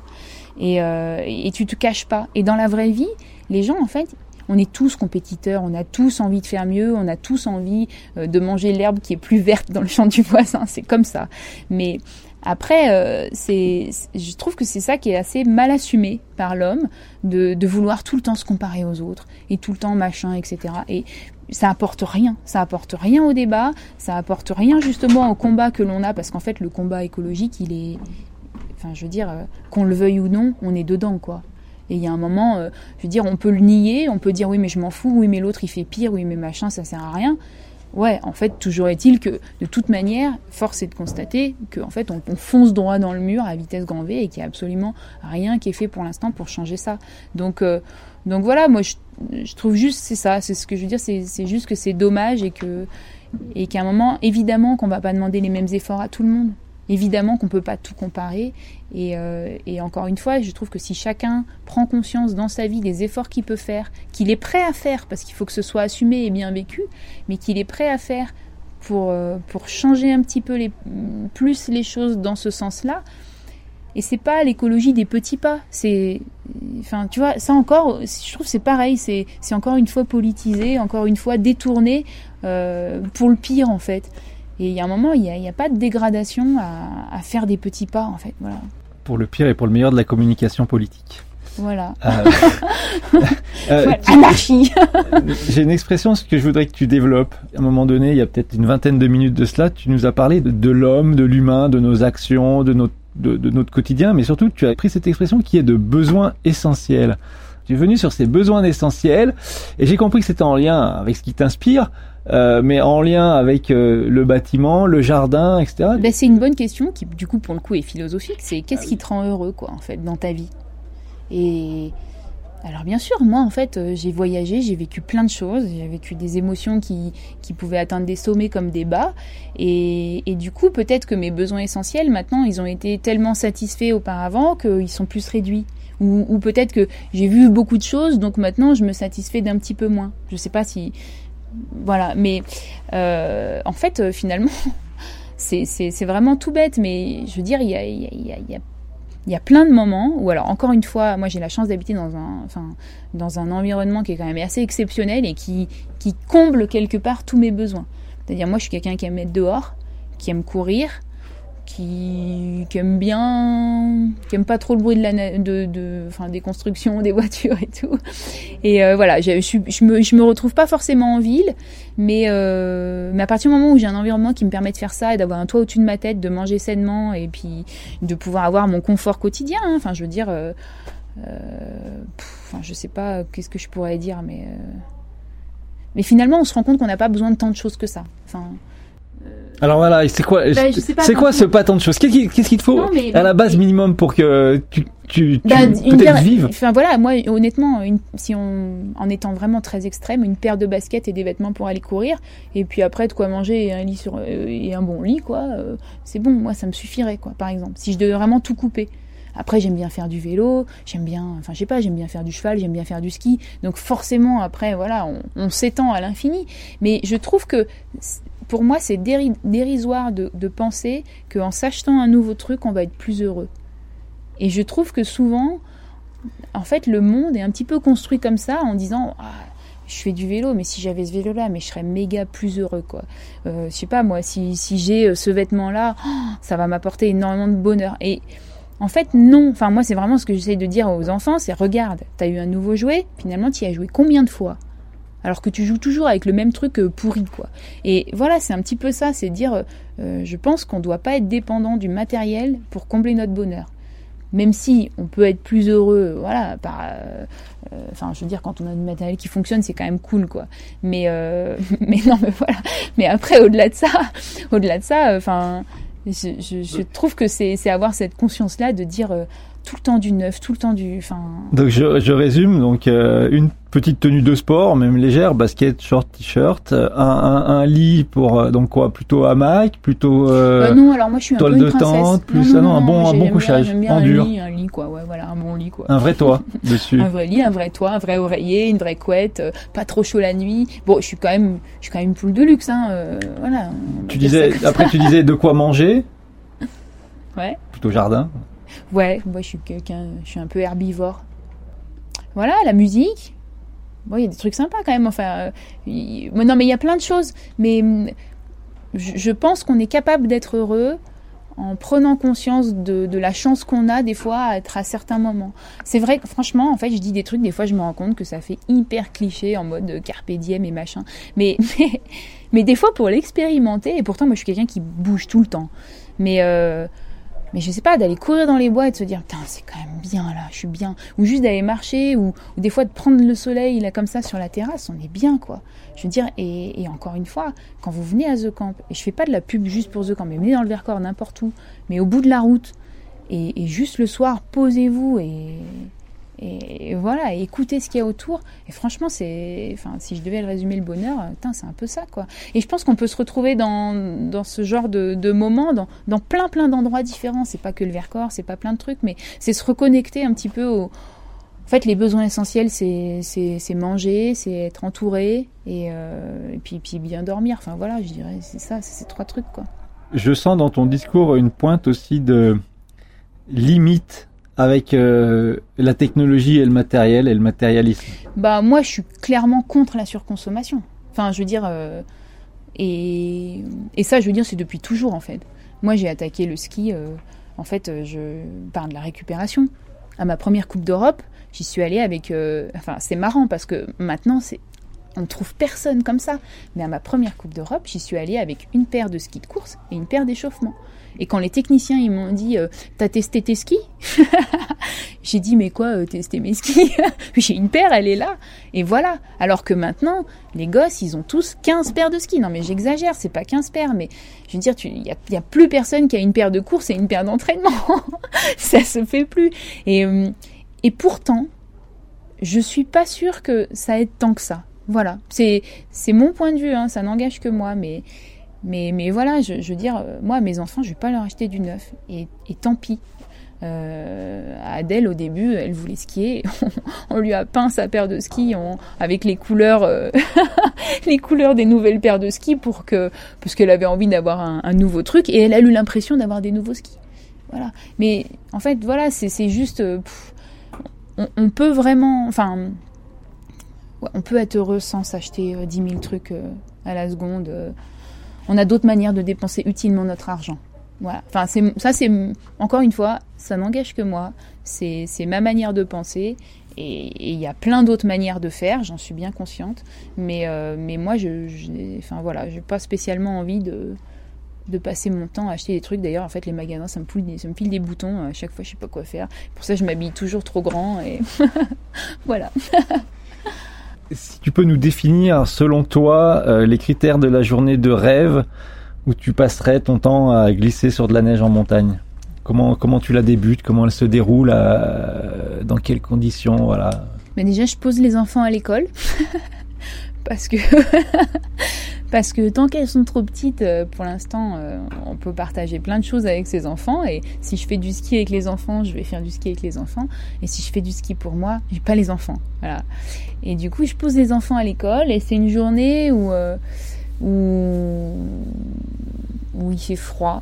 A: Et, euh, et tu te caches pas. Et dans la vraie vie, les gens, en fait, on est tous compétiteurs, on a tous envie de faire mieux, on a tous envie euh, de manger l'herbe qui est plus verte dans le champ du voisin, c'est comme ça. Mais après, euh, je trouve que c'est ça qui est assez mal assumé par l'homme, de, de, vouloir tout le temps se comparer aux autres et tout le temps machin, etc. Et ça apporte rien, ça apporte rien au débat, ça apporte rien justement au combat que l'on a, parce qu'en fait le combat écologique, il est, enfin je veux dire, euh, qu'on le veuille ou non, on est dedans quoi. Et il y a un moment, euh, je veux dire, on peut le nier, on peut dire oui mais je m'en fous, oui mais l'autre il fait pire, oui mais machin, ça sert à rien ouais, en fait, toujours est-il que, de toute manière, force est de constater qu'en fait, on, fonce droit dans le mur à vitesse grand V et qu'il n'y a absolument rien qui est fait pour l'instant pour changer ça. Donc, euh, donc voilà, moi, je, trouve juste, c'est ça, c'est ce que je veux dire, c'est juste que c'est dommage et que et qu'à un moment, évidemment, qu'on va pas demander les mêmes efforts à tout le monde. Évidemment qu'on ne peut pas tout comparer. Euh, et, encore une fois, je trouve que si chacun prend conscience dans sa vie des efforts qu'il peut faire, qu'il est prêt à faire, parce qu'il faut que ce soit assumé et bien vécu, mais qu'il est prêt à faire pour, euh, pour changer un petit peu plus les choses dans ce sens-là, et c'est pas l'écologie des petits pas. C'est, enfin, tu vois, ça encore, je trouve c'est pareil. C'est, c'est encore une fois politisé, encore une fois détourné euh, pour le pire en fait. Et il y a un moment, il n'y a, a, pas de dégradation à, à, faire des petits pas, en fait. Voilà.
B: Pour le pire et pour le meilleur de la communication politique.
A: Voilà. Euh, <laughs> euh, anarchie. <laughs>
B: J'ai une expression que je voudrais que tu développes. À un moment donné, il y a peut-être une vingtaine de minutes de cela, tu nous as parlé de, de l'homme, de l'humain, de nos actions, de notre, de, de, notre quotidien, mais surtout tu as pris cette expression qui est de besoin essentiel. Tu es venu sur ces besoins essentiels et j'ai compris que c'était en lien avec ce qui t'inspire. Euh, mais en lien avec euh, le bâtiment, le jardin, etc.
A: Ben, c'est une bonne question qui, du coup, pour le coup, est philosophique. C'est qu'est-ce qui te rend heureux, quoi, en fait, dans ta vie? Et alors, bien sûr, moi, en fait, euh, j'ai voyagé, j'ai vécu plein de choses, j'ai vécu des émotions qui, qui pouvaient atteindre des sommets comme des bas. Et, et du coup, peut-être que mes besoins essentiels, maintenant, ils ont été tellement satisfaits auparavant qu'ils sont plus réduits. Ou, ou peut-être que j'ai vu beaucoup de choses, donc maintenant, je me satisfais d'un petit peu moins. Je sais pas si voilà, mais euh, en fait, euh, finalement, <laughs> c'est vraiment tout bête, mais je veux dire, il y a, y, a, y, a, y a, plein de moments où, alors encore une fois, moi j'ai la chance d'habiter dans un, enfin, dans un environnement qui est quand même assez exceptionnel et qui, qui comble quelque part tous mes besoins. C'est-à-dire, moi je suis quelqu'un qui aime être dehors, qui aime courir, qui, qui, aime bien, qui aime pas trop le bruit de la, de, enfin, des constructions, <laughs> des voitures et tout. Et euh, voilà, je, je, me, je me retrouve pas forcément en ville, mais, euh, mais à partir du moment où j'ai un environnement qui me permet de faire ça et d'avoir un toit au-dessus de ma tête, de manger sainement et puis de pouvoir avoir mon confort quotidien. Hein, enfin, je veux dire, euh, euh, pff, enfin, je sais pas qu'est-ce que je pourrais dire, mais mais finalement, on se rend compte qu'on n'a pas besoin de tant de choses que ça.
B: Alors voilà, c'est quoi, bah, c'est quoi ce pas tant de choses? Qu'est-ce qu'il te faut non, mais, à la base minimum pour que tu, tu, tu
A: bah,
B: peut-être vives?
A: Enfin voilà, moi honnêtement, une, si on, en étant vraiment très extrême, une paire de baskets et des vêtements pour aller courir, et puis après de quoi manger et un lit sur euh, et un bon lit quoi, euh, c'est bon, moi ça me suffirait quoi. Par exemple, si je devais vraiment tout couper. Après, j'aime bien faire du vélo, j'aime bien, enfin, je sais pas, j'aime bien faire du cheval, j'aime bien faire du ski. Donc, forcément, après, voilà, on, on s'étend à l'infini. Mais je trouve que pour moi, c'est dérisoire de, penser qu'en s'achetant un nouveau truc, on va être plus heureux. Et je trouve que souvent, en fait, le monde est un petit peu construit comme ça, en disant ah, je fais du vélo, mais si j'avais ce vélo-là, mais je serais méga plus heureux, quoi. Euh, je sais pas, moi, si, j'ai ce vêtement-là, oh, ça va m'apporter énormément de bonheur. Et en fait, non. Enfin, moi, c'est vraiment ce que j'essaie de dire aux enfants, c'est regarde, t'as eu un nouveau jouet, finalement, tu y as joué combien de fois? Alors que tu joues toujours avec le même truc euh, pourri quoi. Et voilà, c'est un petit peu ça, c'est dire, euh, je pense qu'on ne doit pas être dépendant du matériel pour combler notre bonheur. Même si on peut être plus heureux, voilà, par, euh, enfin, je veux dire, quand on a du matériel qui fonctionne, c'est quand même cool, quoi. Mais, euh, <laughs> mais non, mais voilà. Mais après, au-delà de ça, au-delà de ça, enfin, je, je, je, trouve que c'est avoir cette conscience-là de dire tout le temps du neuf, tout le temps du. Enfin.
B: Donc je, je résume donc euh, une petite tenue de sport, même légère, basket, short, t-shirt, un, un, un, lit pour euh, donc quoi, plutôt hamac, plutôt euh,
A: bah non, alors moi je suis un
B: toile
A: peu une
B: de tente, plus
A: non, non,
B: ah non, un bon un bon couchage,
A: bien,
B: en
A: un
B: dur,
A: lit, un lit quoi, ouais voilà, un bon lit quoi.
B: un vrai toit <laughs> dessus,
A: un vrai lit, un vrai toit, un vrai oreiller, une vraie couette, euh, pas trop chaud la nuit. Bon, je suis quand même, je suis quand même une poule de luxe, hein, euh, voilà.
B: Tu disais <laughs> après tu disais de quoi manger,
A: ouais,
B: plutôt jardin.
A: Ouais, moi je suis quelqu'un, je suis un peu herbivore. Voilà, la musique. Bon, il y a des trucs sympas quand même. Enfin, euh, non, mais il y a plein de choses. Mais je, je pense qu'on est capable d'être heureux en prenant conscience de, la chance qu'on a des fois à être à certains moments. C'est vrai franchement, en fait, je dis des trucs, des fois je me rends compte que ça fait hyper cliché en mode carpe diem et machin. Mais, <laughs> mais, mais des fois pour l'expérimenter, et pourtant moi je suis quelqu'un qui bouge tout le temps. Mais euh, mais je sais pas, d'aller courir dans les bois et de se dire, putain, c'est quand même bien là, je suis bien. Ou juste d'aller marcher, ou, des fois de prendre le soleil là comme ça sur la terrasse, on est bien quoi. Je veux dire, et, encore une fois, quand vous venez à The Camp, et je fais pas de la pub juste pour The Camp, mais venez dans le Vercors, n'importe où, mais au bout de la route, et juste le soir, posez-vous et, et voilà, écouter ce qu'il y a autour. Et franchement, c'est, enfin, si je devais résumer le bonheur, c'est un peu ça, quoi. Et je pense qu'on peut se retrouver dans, dans ce genre de, de moments, dans, dans plein, plein d'endroits différents. C'est pas que le Vercors, c'est pas plein de trucs, mais c'est se reconnecter un petit peu au. En fait, les besoins essentiels, c'est, manger, c'est être entouré et, euh, et puis, puis bien dormir. Enfin voilà, je dirais, c'est ça, c'est ces trois trucs, quoi.
B: Je sens dans ton discours une pointe aussi de limite avec euh, la technologie et le matériel et le matérialisme
A: Bah moi je suis clairement contre la surconsommation. Enfin je veux dire euh, et, ça je veux dire c'est depuis toujours en fait. Moi j'ai attaqué le ski euh, en fait je par de la récupération. À ma première coupe d'Europe, j'y suis allée avec enfin c'est marrant parce que maintenant On ne trouve personne comme ça. Mais à ma première Coupe d'Europe, j'y suis allée avec une paire de skis de course et une paire d'échauffement. Et quand les techniciens ils m'ont dit euh, t'as testé tes skis <laughs> J'ai dit mais quoi euh, tester mes skis <laughs> J'ai une paire, elle est là. Et voilà. Alors que maintenant, les gosses, ils ont tous 15 paires de skis. Non mais j'exagère, c'est pas 15 paires, mais je veux dire, il y a, plus personne qui a une paire de course et une paire d'entraînement. <laughs> ça se fait plus. Et, euh, et pourtant, je suis pas sûre que ça aide tant que ça. Voilà, c'est mon point de vue, hein, ça n'engage que moi, mais mais, mais voilà, je, veux dire, euh, moi, mes enfants, je vais pas leur acheter du neuf. Et, et tant pis. Euh, Adèle, au début, elle voulait skier. <laughs> on lui a peint sa paire de skis avec les couleurs, euh, <laughs> les couleurs des nouvelles paires de skis pour que, parce qu'elle avait envie d'avoir un, nouveau truc et elle a eu l'impression d'avoir des nouveaux skis. Voilà. Mais en fait, voilà, c'est juste, on, on, peut vraiment, enfin, on peut être heureux sans s'acheter 10 000 trucs à la seconde on a d'autres manières de dépenser utilement notre argent. Voilà. Enfin, ça, c'est encore une fois, ça n'engage que moi. C'est, ma manière de penser. Et il y a plein d'autres manières de faire, j'en suis bien consciente. Mais, euh, mais moi, je, je, enfin voilà, pas spécialement envie de, de passer mon temps à acheter des trucs. D'ailleurs, en fait, les magasins, ça me, fout, ça me file des boutons. À chaque fois, je sais pas quoi faire. Pour ça, je m'habille toujours trop grand. Et <laughs> voilà. <laughs>
B: si tu peux nous définir, selon toi, euh, les critères de la journée de rêve où tu passerais ton temps à glisser sur de la neige en montagne? Comment, comment tu la débutes? Comment elle se déroule euh, Dans quelles conditions? Voilà.
A: Mais déjà, je pose les enfants à l'école. <laughs> parce que <laughs> parce que tant qu'elles sont trop petites, euh, pour l'instant, euh, on peut partager plein de choses avec ses enfants. Et si je fais du ski avec les enfants, je vais faire du ski avec les enfants. Et si je fais du ski pour moi, j'ai pas les enfants. Voilà. Et du coup, je pose les enfants à l'école. Et c'est une journée où, euh, où où il fait froid,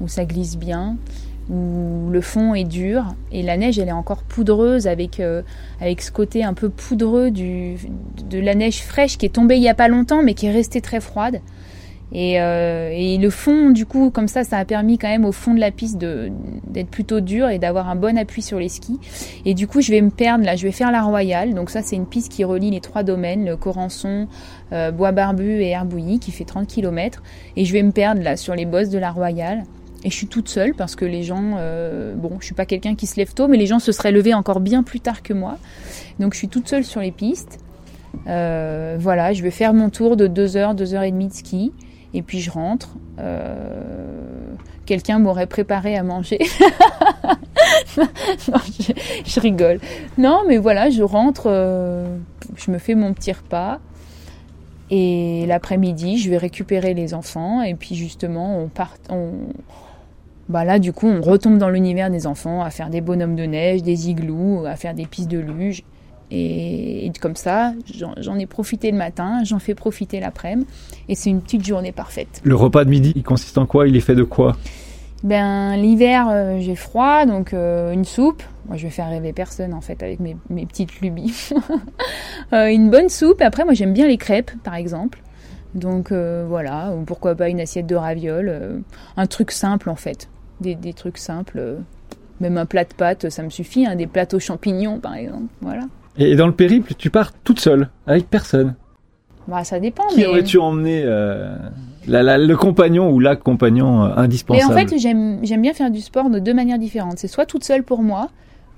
A: où ça glisse bien, où le fond est dur et la neige elle est encore poudreuse avec euh, avec ce côté un peu poudreux du de la neige fraîche qui est tombée il y a pas longtemps mais qui est restée très froide. Et, euh, et le fond du coup comme ça ça a permis quand même au fond de la piste d'être plutôt dur et d'avoir un bon appui sur les skis. Et du coup je vais me perdre là je vais faire la Royale. Donc ça c'est une piste qui relie les trois domaines le Corançon euh, Bois Barbu et Herbouilly qui fait 30 km et je vais me perdre là sur les bosses de la Royale et je suis toute seule parce que les gens, euh, bon, je suis pas quelqu'un qui se lève tôt, mais les gens se seraient levés encore bien plus tard que moi. Donc je suis toute seule sur les pistes. Euh, voilà, je vais faire mon tour de 2 heures, 2 heures et demie de ski. Et puis je rentre. Euh, Quelqu'un m'aurait préparé à manger. <laughs> je, rigole. Non, mais voilà, je rentre, je me fais mon petit repas. Et l'après-midi, je vais récupérer les enfants. Et puis justement, on part, bah là du coup on retombe dans l'univers des enfants à faire des bonhommes de neige, des igloos, à faire des pistes de luge. Et, et comme ça, j'en ai profité le matin, j'en fais profiter l'après-midi, et c'est une petite journée parfaite.
B: Le repas de midi, il consiste en quoi? Il est fait de quoi?
A: Ben l'hiver, euh, j'ai froid, donc euh, une soupe. Moi, je vais faire rêver personne en fait avec mes, mes petites lubies. <laughs> euh, une bonne soupe. Après, moi, j'aime bien les crêpes, par exemple. Donc voilà, ou pourquoi pas une assiette de ravioles, un truc simple en fait, des, des trucs simples, euh, même un plat de pâtes, ça me suffit, hein, des plateaux champignons par exemple, voilà.
B: Et dans le périple, tu pars toute seule, avec personne
A: Bah ça dépend.
B: Qui mais... aurais-tu emmené la, la, le compagnon ou la compagnon indispensable
A: Mais en fait, j'aime bien faire du sport de deux manières différentes. C'est soit toute seule pour moi,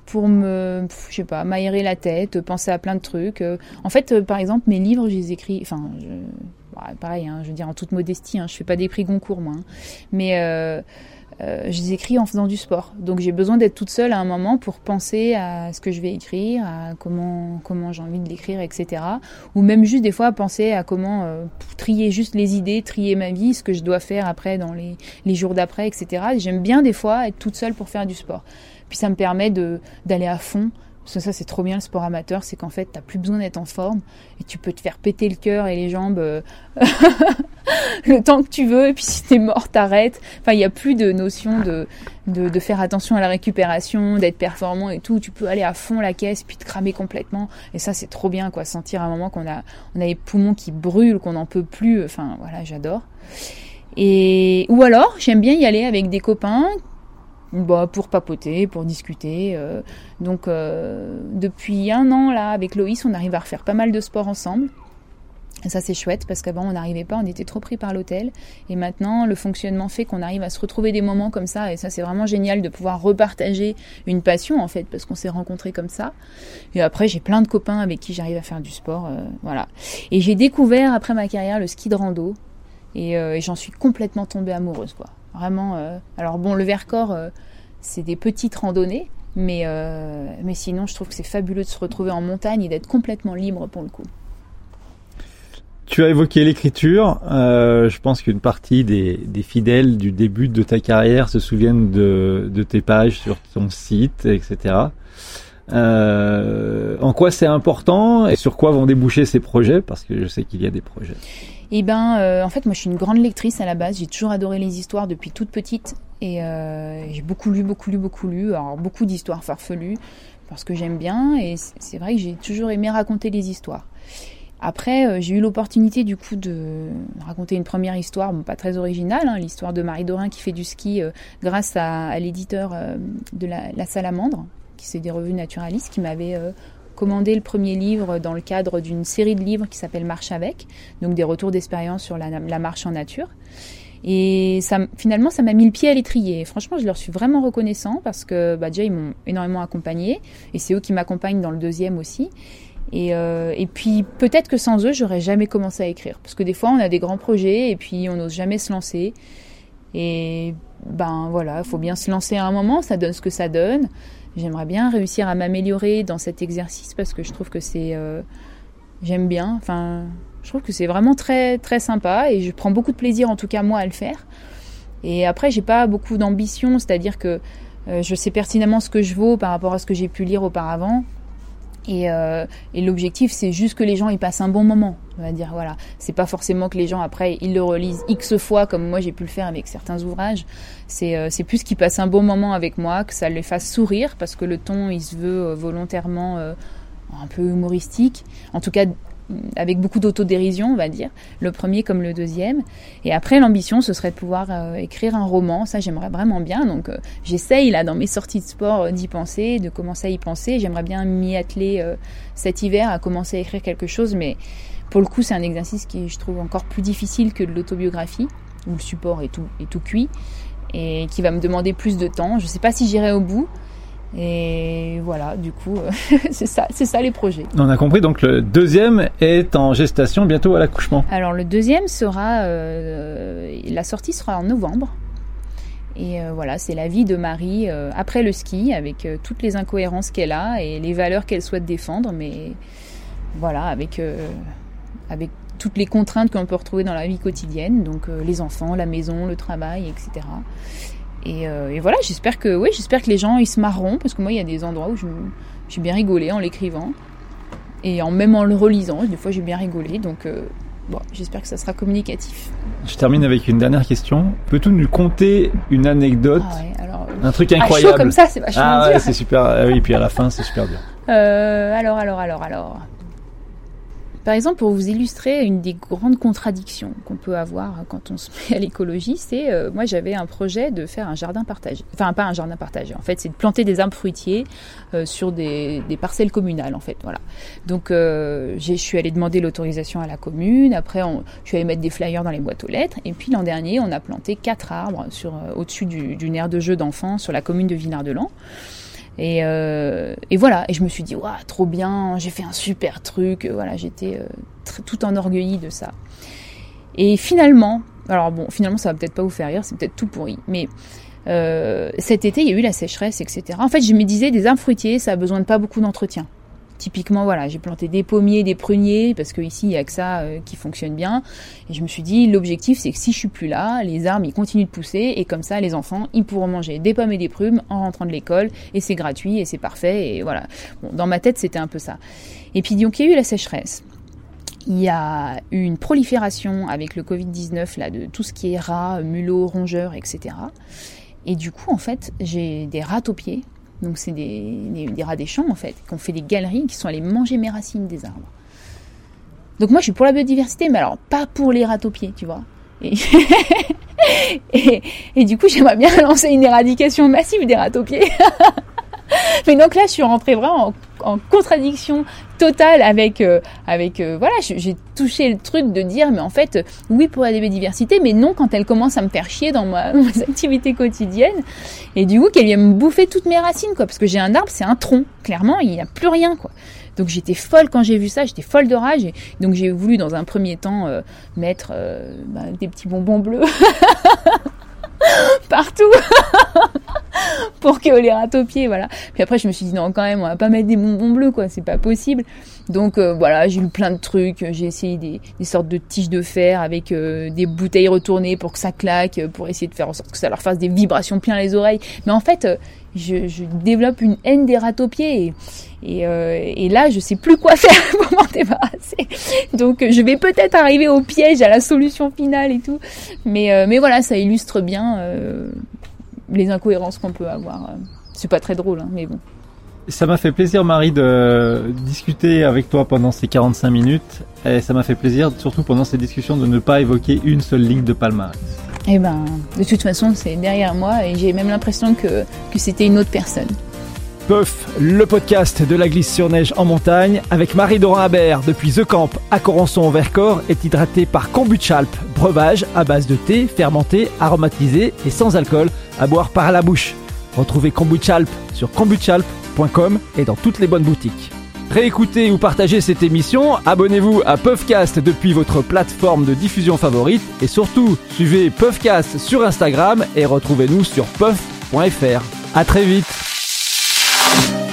A: pour me, je sais pas, m'aérer la tête, penser à plein de trucs. En fait, par exemple, mes livres, je les écris, enfin, je pareil, hein, je veux dire en toute modestie, hein, je fais pas des prix Goncourt moi, hein, mais euh, euh, je les écris en faisant du sport. Donc j'ai besoin d'être toute seule à un moment pour penser à ce que je vais écrire, à comment comment j'ai envie de l'écrire, etc. Ou même juste des fois penser à comment euh, trier juste les idées, trier ma vie, ce que je dois faire après dans les, les jours d'après, etc. J'aime bien des fois être toute seule pour faire du sport. Puis ça me permet d'aller à fond parce que ça, c'est trop bien le sport amateur, c'est qu'en fait, t'as plus besoin d'être en forme et tu peux te faire péter le cœur et les jambes euh, <laughs> le temps que tu veux. Et puis si t'es mort, t'arrêtes. Enfin, il n'y a plus de notion de, de, faire attention à la récupération, d'être performant et tout. Tu peux aller à fond la caisse puis te cramer complètement. Et ça, c'est trop bien, quoi. Sentir à un moment qu'on a, on a les poumons qui brûlent, qu'on n'en peut plus. Enfin, voilà, j'adore. Et ou alors, j'aime bien y aller avec des copains bah, pour papoter, pour discuter. Euh, donc euh, depuis un an là, avec Loïs, on arrive à refaire pas mal de sport ensemble. Et ça c'est chouette parce qu'avant on n'arrivait pas, on était trop pris par l'hôtel. Et maintenant le fonctionnement fait qu'on arrive à se retrouver des moments comme ça. Et ça c'est vraiment génial de pouvoir repartager une passion en fait parce qu'on s'est rencontrés comme ça. Et après j'ai plein de copains avec qui j'arrive à faire du sport. Euh, voilà. Et j'ai découvert après ma carrière le ski de rando. Et, et j'en suis complètement tombée amoureuse quoi. Vraiment. Euh, alors bon le Vercors c'est des petites randonnées. Mais, mais sinon, je trouve que c'est fabuleux de se retrouver en montagne et d'être complètement libre pour le coup.
B: Tu as évoqué l'écriture. Euh, je pense qu'une partie des, fidèles du début de ta carrière se souviennent de tes pages sur ton site, etc. Euh, en quoi c'est important et sur quoi vont déboucher ces projets Parce que je sais qu'il y a des projets.
A: Eh ben, euh, en fait, moi, je suis une grande lectrice à la base. J'ai toujours adoré les histoires depuis toute petite et euh, j'ai beaucoup lu, beaucoup lu, beaucoup lu. Alors beaucoup d'histoires farfelues parce que j'aime bien et c'est vrai que j'ai toujours aimé raconter les histoires. Après, j'ai eu l'opportunité du coup de raconter une première histoire, pas très originale, hein, l'histoire de Marie Dorin qui fait du ski grâce à, l'éditeur de la, Salamandre, c'est des revues naturalistes, qui m'avait commandé le premier livre dans le cadre d'une série de livres qui s'appelle Marche avec, donc des retours d'expérience sur la, marche en nature. Et ça, finalement, ça m'a mis le pied à l'étrier. Franchement, je leur suis vraiment reconnaissant parce que bah, déjà, ils m'ont énormément accompagné. Et c'est eux qui m'accompagnent dans le deuxième aussi. Et, euh, et puis peut-être que sans eux, j'aurais jamais commencé à écrire. Parce que des fois, on a des grands projets et puis on n'ose jamais se lancer. Et ben voilà, il faut bien se lancer à un moment, ça donne ce que ça donne. J'aimerais bien réussir à m'améliorer dans cet exercice parce que je trouve que c'est... Euh, j'aime bien. Enfin, je trouve que c'est vraiment très très sympa et je prends beaucoup de plaisir en tout cas moi à le faire. Et après, j'ai pas beaucoup d'ambition, c'est-à-dire que euh, je sais pertinemment ce que je vaux par rapport à ce que j'ai pu lire auparavant. Et, euh, et l'objectif, c'est juste que les gens y passent un bon moment. On va dire voilà, c'est pas forcément que les gens après ils le relisent x fois comme moi j'ai pu le faire avec certains ouvrages. C'est euh, c'est plus qu'ils passent un bon moment avec moi, que ça les fasse sourire parce que le ton il se veut euh, volontairement euh, un peu humoristique. En tout cas, avec beaucoup d'autodérision, on va dire, le premier comme le deuxième. Et après, l'ambition, ce serait de pouvoir euh, écrire un roman. Ça, j'aimerais vraiment bien. Donc, euh, j'essaye là dans mes sorties de sport euh, d'y penser, de commencer à y penser. J'aimerais bien m'y atteler cet hiver à commencer à écrire quelque chose, mais pour le coup, c'est un exercice qui je trouve encore plus difficile que de l'autobiographie, où le support est tout cuit et qui va me demander plus de temps. Je ne sais pas si j'irai au bout. Et voilà, du coup, <laughs> c'est ça, c'est ça les projets.
B: On a compris. Donc le deuxième est en gestation bientôt à l'accouchement.
A: Alors le deuxième sera, euh, la sortie sera en novembre. Et euh, voilà, c'est la vie de Marie euh, après le ski, avec toutes les incohérences qu'elle a et les valeurs qu'elle souhaite défendre, mais voilà, avec avec toutes les contraintes qu'on peut retrouver dans la vie quotidienne, donc les enfants, la maison, le travail, etc. Euh, et, voilà, j'espère que, oui, j'espère que les gens ils se marreront parce que moi il y a des endroits où j'ai bien rigolé en l'écrivant et en même en le relisant. Des fois j'ai bien rigolé, donc euh, bon, j'espère que ça sera communicatif.
B: Je termine avec une dernière question. Peux-tu nous conter une anecdote,
A: ah
B: un truc incroyable
A: comme ça, c'est vachement
B: ah ouais, c'est super. Ah oui, puis à la fin, c'est super bien.
A: Euh, alors, alors, alors, alors. Par exemple, pour vous illustrer une des grandes contradictions qu'on peut avoir quand on se met à l'écologie, c'est euh, moi j'avais un projet de faire un jardin partagé. Enfin, pas un jardin partagé. En fait, c'est de planter des arbres fruitiers euh, sur des, parcelles communales. En fait, voilà. Donc, euh, je suis allée demander l'autorisation à la commune. Après, on, je suis allée mettre des flyers dans les boîtes aux lettres. Et puis l'an dernier, on a planté quatre arbres sur au-dessus d'une aire de jeu d'enfants sur la commune de Vinard-de-Lans. Et, euh, et, voilà, et je me suis dit, waouh, trop bien, j'ai fait un super truc. Voilà, j'étais euh, tout enorgueillie de ça. Et finalement, alors bon, finalement, ça va peut-être pas vous faire rire, c'est peut-être tout pourri, mais euh, cet été, il y a eu la sécheresse, etc. En fait, je me disais, des arbres fruitiers, ça a besoin de pas beaucoup d'entretien. Typiquement, voilà, j'ai planté des pommiers, des pruniers, parce qu'ici, il n'y a que ça euh, qui fonctionne bien. Et je me suis dit, l'objectif, c'est que si je suis plus là, les arbres, ils continuent de pousser, et comme ça, les enfants, ils pourront manger des pommes et des prunes en rentrant de l'école, et c'est gratuit, et c'est parfait, et voilà. Dans ma tête, c'était un peu ça. Et puis, donc, il y a eu la sécheresse. Il y a eu une prolifération avec le Covid-19, là, de tout ce qui est rats, mulots, rongeurs, etc. Et du coup, en fait, j'ai des rats aux pieds donc c'est des, rats des champs en fait, qui ont fait des galeries, qui sont allés manger mes racines des arbres. Donc moi je suis pour la biodiversité, mais alors pas pour les rats aux pieds, tu vois. Et, <laughs> du coup j'aimerais bien <laughs> lancer une éradication massive des rats <laughs> mais donc là je suis rentrée vraiment en contradiction totale avec, euh, avec euh, voilà, j'ai touché le truc de dire, mais en fait, oui pour la biodiversité, mais non quand elle commence à me faire chier dans, ma, <laughs> mes activités quotidiennes. Et du coup, qu'elle vient me bouffer toutes mes racines, quoi. Parce que j'ai un arbre, c'est un tronc. Clairement, il n'y a plus rien, quoi. Donc j'étais folle quand j'ai vu ça, j'étais folle de rage. Et donc j'ai voulu dans un premier temps mettre bah, des petits bonbons bleus <laughs> partout <laughs> <laughs> pour que les rate au pied, voilà. Puis après, je me suis dit non, quand même, on va pas mettre des bonbons bleus, quoi, c'est pas possible. Donc euh, voilà, j'ai eu plein de trucs. J'ai essayé des, sortes de tiges de fer avec euh, des bouteilles retournées pour que ça claque, pour essayer de faire en sorte que ça leur fasse des vibrations plein les oreilles. Mais en fait, euh, je, développe une haine des rats aux pieds et, et, là, je sais plus quoi <laughs> faire pour m'en débarrasser. Donc, je vais peut-être arriver au piège, à la solution finale et tout. Mais, mais voilà, ça illustre bien les incohérences qu'on peut avoir. C'est pas très drôle, hein, mais bon.
B: Ça m'a fait plaisir, Marie, de discuter avec toi pendant ces 45 minutes. Et ça m'a fait plaisir, surtout pendant ces discussions, de ne pas évoquer une seule ligne de palmarès.
A: Eh ben, de toute façon, c'est derrière moi et j'ai même l'impression que, que c'était une autre personne.
B: Puff, le podcast de la glisse sur neige en montagne, avec Marie Dorin Habert depuis The Camp à Corançon au Vercors, est hydraté par Kombuchalp, breuvage à base de thé fermenté, aromatisé et sans alcool, à boire par la bouche. Retrouvez Kombuchalp sur kombuchalp.com et dans toutes les bonnes boutiques. Réécoutez ou partagez cette émission, abonnez-vous à Puffcast depuis votre plateforme de diffusion favorite et surtout, suivez Puffcast sur Instagram et retrouvez-nous sur puff.fr. À très vite Bye.